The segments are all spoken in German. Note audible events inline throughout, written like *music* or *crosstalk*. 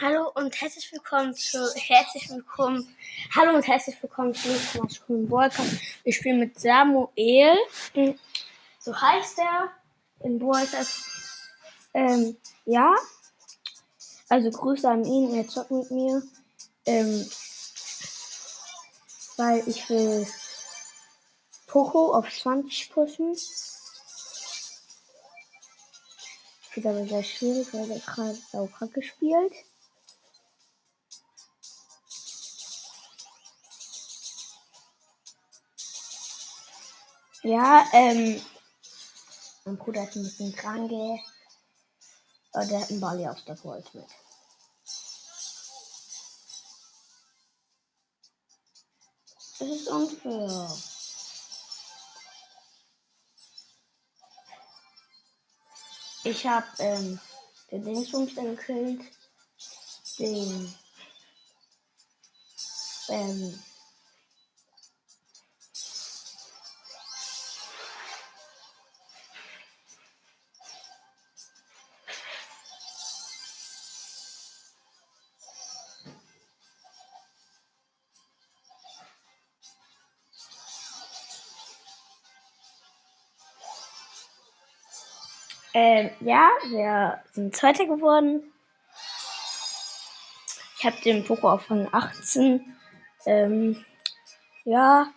Hallo und herzlich willkommen zu herzlich willkommen. Hallo und herzlich willkommen zu Smash Walker. Wir spielen mit Samuel. So heißt er in Walters. Ähm, ja. Also Grüße an ihn, er zockt mit mir. Ähm, weil ich will Poco auf 20 pushen. Wird aber sehr schwierig, weil er gerade saukrank gespielt. Ja, ähm, mein Bruder ist ein bisschen krank, aber der hat einen Bali aus der Gold mit. Das ist unfair. Ich hab ähm, den Dingsbums dann gekillt. Den ähm, ja, wir sind Zweiter geworden. Ich habe den Poko auf Rang 18. Ähm, ja,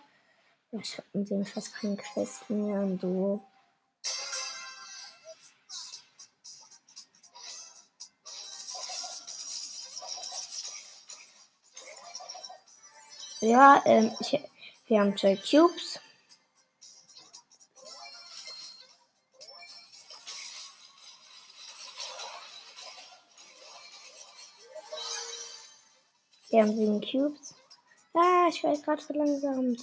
ich habe mit dem fast keine Quest mehr und so. Ja, ähm, ich, wir haben zwei Cubes. Wir haben sieben Cubes. Ah, ich werde gerade verlangsamt.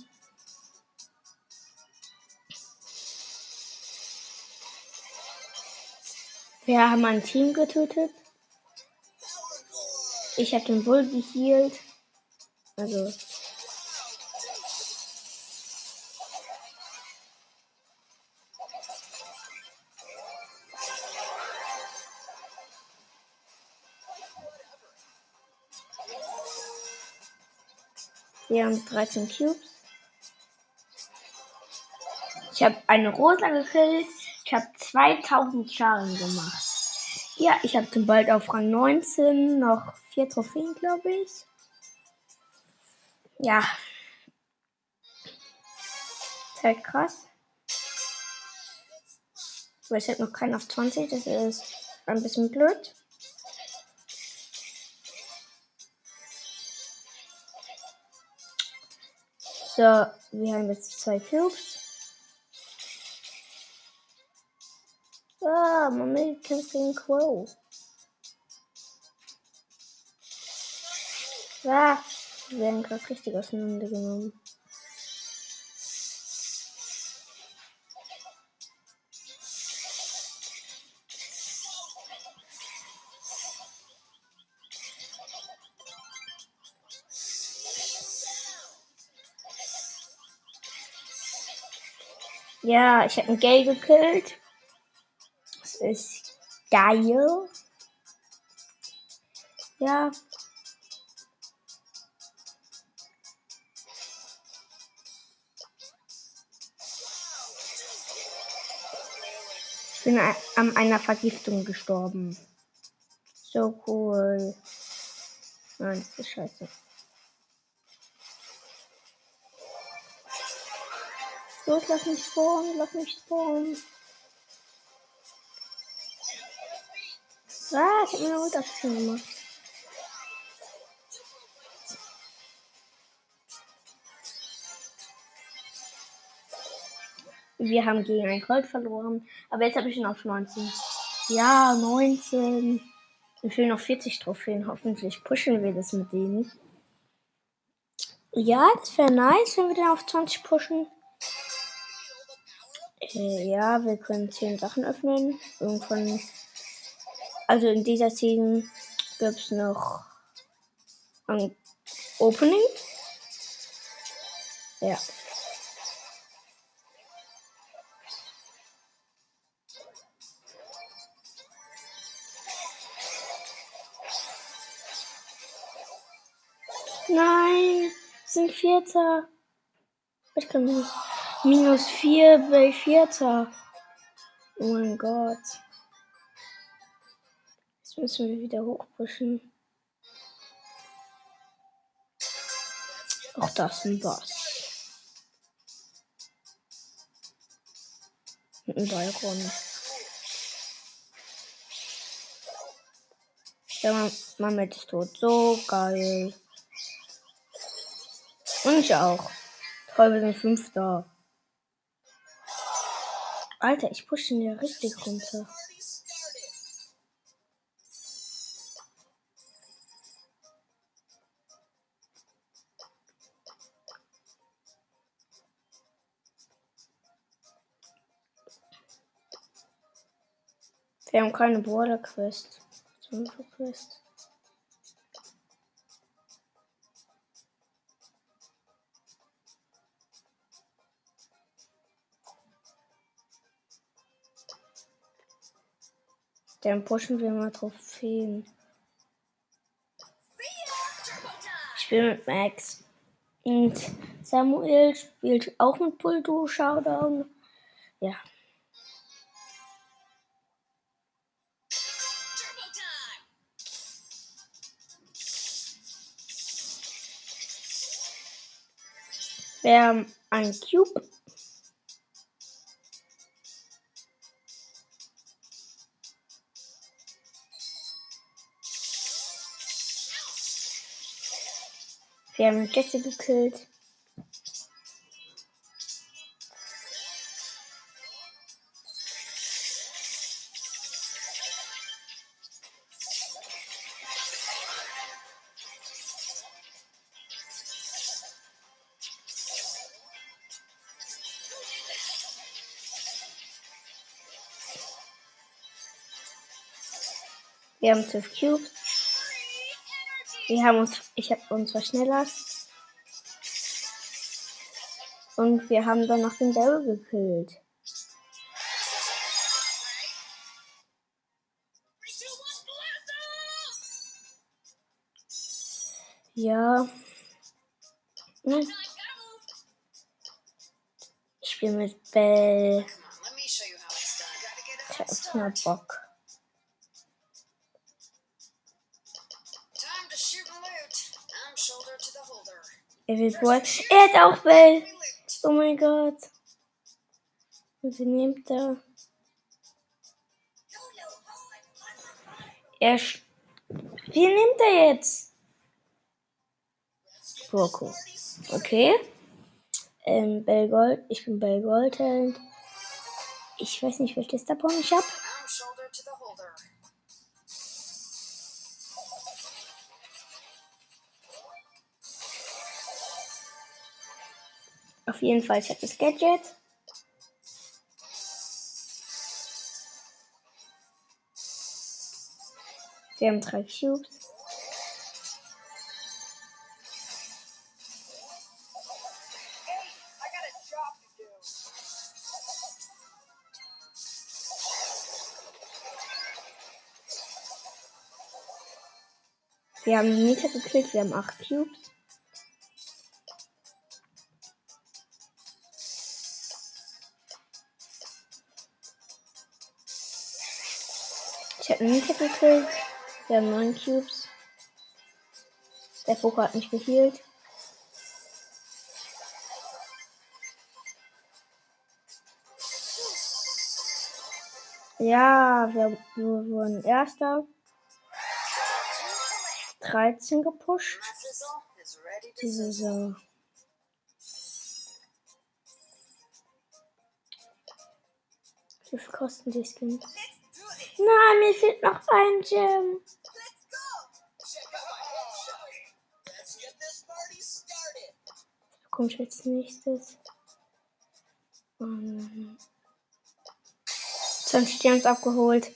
Wir haben ein Team getötet. Ich habe den Bull gehealt. Also. Wir haben 13 Cubes. Ich habe eine Rosa gekillt. Ich habe 2000 Schaden gemacht. Ja, ich habe den bald auf Rang 19. Noch vier Trophäen, glaube ich. Ja. Ist halt krass. Aber ich habe noch keinen auf 20. Das ist ein bisschen blöd. So, wir haben jetzt zwei Cubes. Ah, Moment, kämpft gegen Crow. Ah, wir werden gerade richtig auseinandergenommen. Ja, ich habe einen Gay gekillt. Das ist geil. Ja. Ich bin an einer Vergiftung gestorben. So cool. Nein, das ist scheiße. Los, lass mich spawnen, lass mich spawnen. Ah, ich hab mir eine Unterschiede gemacht. Wir haben gegen einen Colt verloren. Aber jetzt habe ich ihn auf 19. Ja, 19. Mir fehlen noch 40 Trophäen. Hoffentlich pushen wir das mit denen. Ja, das wäre nice, wenn wir den auf 20 pushen. Äh, ja, wir können 10 Sachen öffnen. Irgendwann. Also in dieser Season gibt es noch ein Opening. Ja. Nein, sind Vierter. Ich kann nicht. Minus vier bei Vierter. Oh mein Gott. Jetzt müssen wir wieder hochpushen. Auch das ist ein Boss. Mit einem Balkon. Der Mamet ist tot. So geil. Und ich auch. Toll, wir sind Fünfter. Alter, ich pushe ihn ja richtig runter. Wir haben keine Border Quest. Quest. Dann pushen wir mal Trophäen. Ich spiele mit Max. Und Samuel spielt auch mit Bulldog Showdown. Ja. Wir haben einen Cube. Wir haben Jesse gekillt. Wir haben 12 Cubes. Wir haben uns, ich habe uns verschnellert. Und wir haben dann noch den Daryl gekillt. Ja. Hm. Ich spiele mit Bell. Ich hab mal Bock. Er will Ball. Er hat auch Bell. Oh mein Gott. Und sie nimmt er? Er. Wie nimmt er jetzt? Rocco. Okay. Ähm, Bellgold. Ich bin Bellgold. Ich weiß nicht, welches Star ich habe. Auf jeden Fall, ich habe das Gadget. Wir haben drei Cubes. Wir haben Nita gekillt, wir haben acht Cubes. Nita gekillt. Wir haben 9 Cubes. Der Poker hat mich geheilt. Ja, wir, wir wurden Erster. 13 gepusht. Die Saison. Wie viel kosten die Skins? Nein, mir fehlt noch ein Gem. Komm ich als nächstes. Um, 20 Gems abgeholt.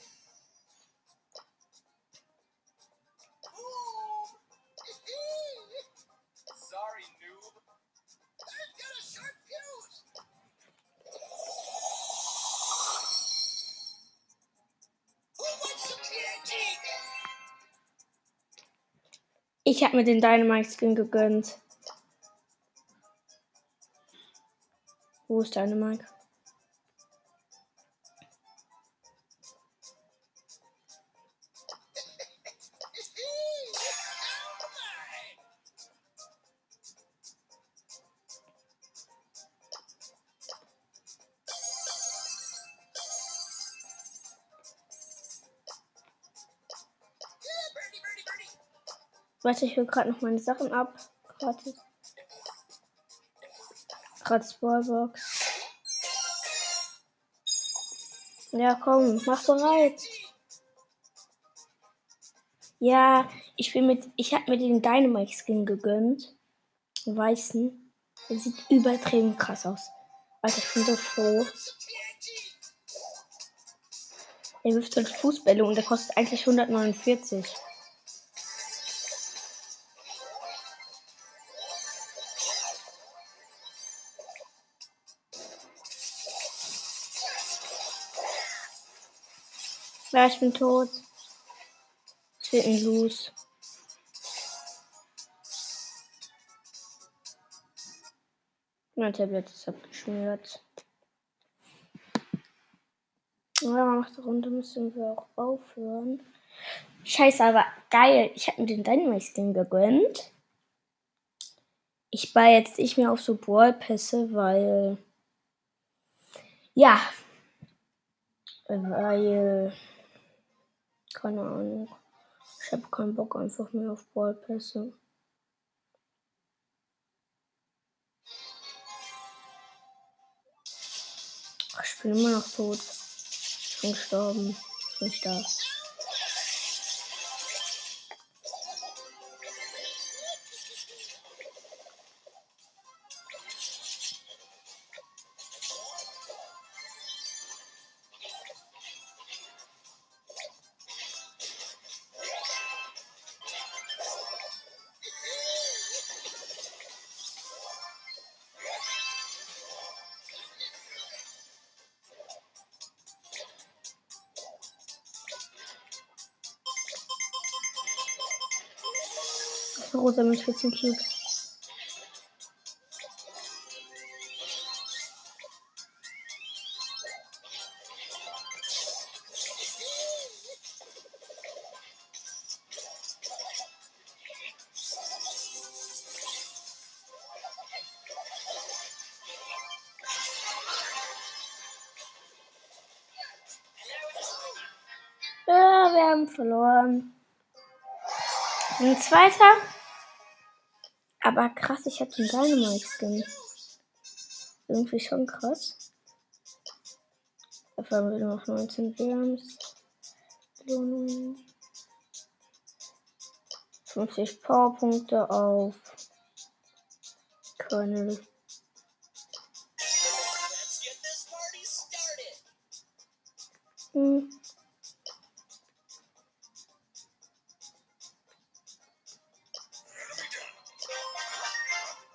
Ich habe mir den Dynamite Skin gegönnt. Wo ist Dynamite? Warte, ich hol gerade noch meine Sachen ab. Gratis. Gratis Ballbox. Ja, komm, mach bereit. Ja, ich bin mit. Ich habe mir den Dynamite Skin gegönnt. Weißen. Der sieht übertrieben krass aus. Alter, ich bin so froh. Er wirft halt Fußbälle und der kostet eigentlich 149. Ja, ich bin tot. Ihn los. Mein Tablet ist abgeschmiert. Ja, nach der Runde müssen wir auch aufhören. Scheiße, aber geil. Ich habe mir den Dynamite-Skin gegönnt. Ich war jetzt nicht mehr auf so Ballpässe, weil. Ja. Weil. Keine Ahnung. Ich habe keinen Bock einfach mehr auf Ballpässe. Ich bin immer noch tot. Ich bin gestorben. Ich bin nicht Rosa mit 14 Cubes. Haben verloren. Sind Zweiter. Aber krass, ich habe den Dynamite-Skin. Irgendwie schon krass. Dafür haben wir noch 19 Gems. 50 Powerpunkte auf Colonel.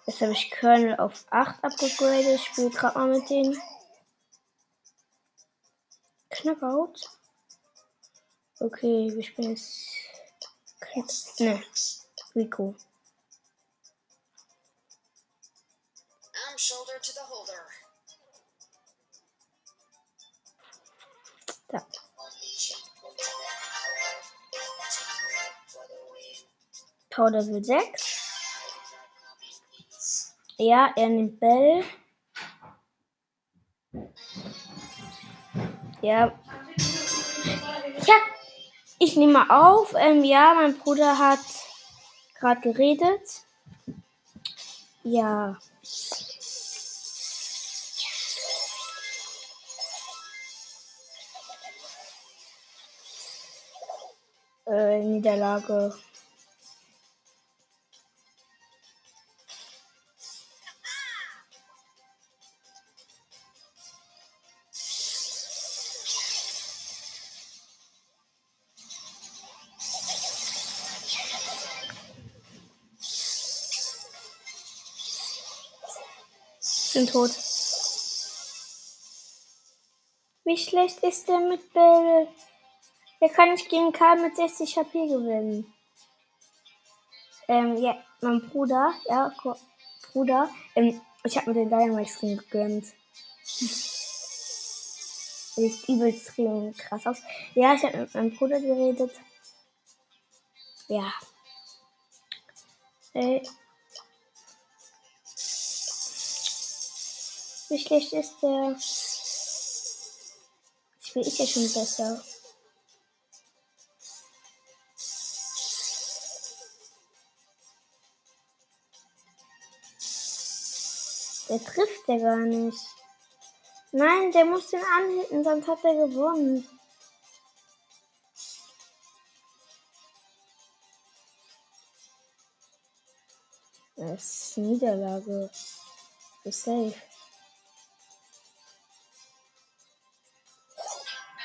Jetzt habe ich Colonel auf 8 abgegradet. Ich spiele gerade mal mit denen. Knockout. Okay, wir spielen jetzt. Ne, Rico. I'm shoulder to the holder. Da. Power Level 6. Ja, er nimmt Bell. Ja. Ja, ich nehme mal auf. Ähm, ja, mein Bruder hat gerade geredet. Ja. Äh, Niederlage. Bin tot. Wie schlecht ist der mit Bell? Der kann nicht gegen Karl mit 60 HP gewinnen. Ähm, ja, mein Bruder, ja, Bruder, ähm, ich habe mir den Skin gegönnt. *laughs* Sieht übelst krass aus. Ja, ich habe mit meinem Bruder geredet. Ja. Äh. Wie schlecht ist der? Das Spiel ist ja schon besser. Der trifft der gar nicht. Nein, der muss den anhitten, sonst hat er gewonnen. Das ist Niederlage. So safe.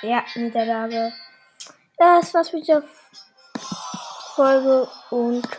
Ja, Niederlage. Das war's mit der Folge und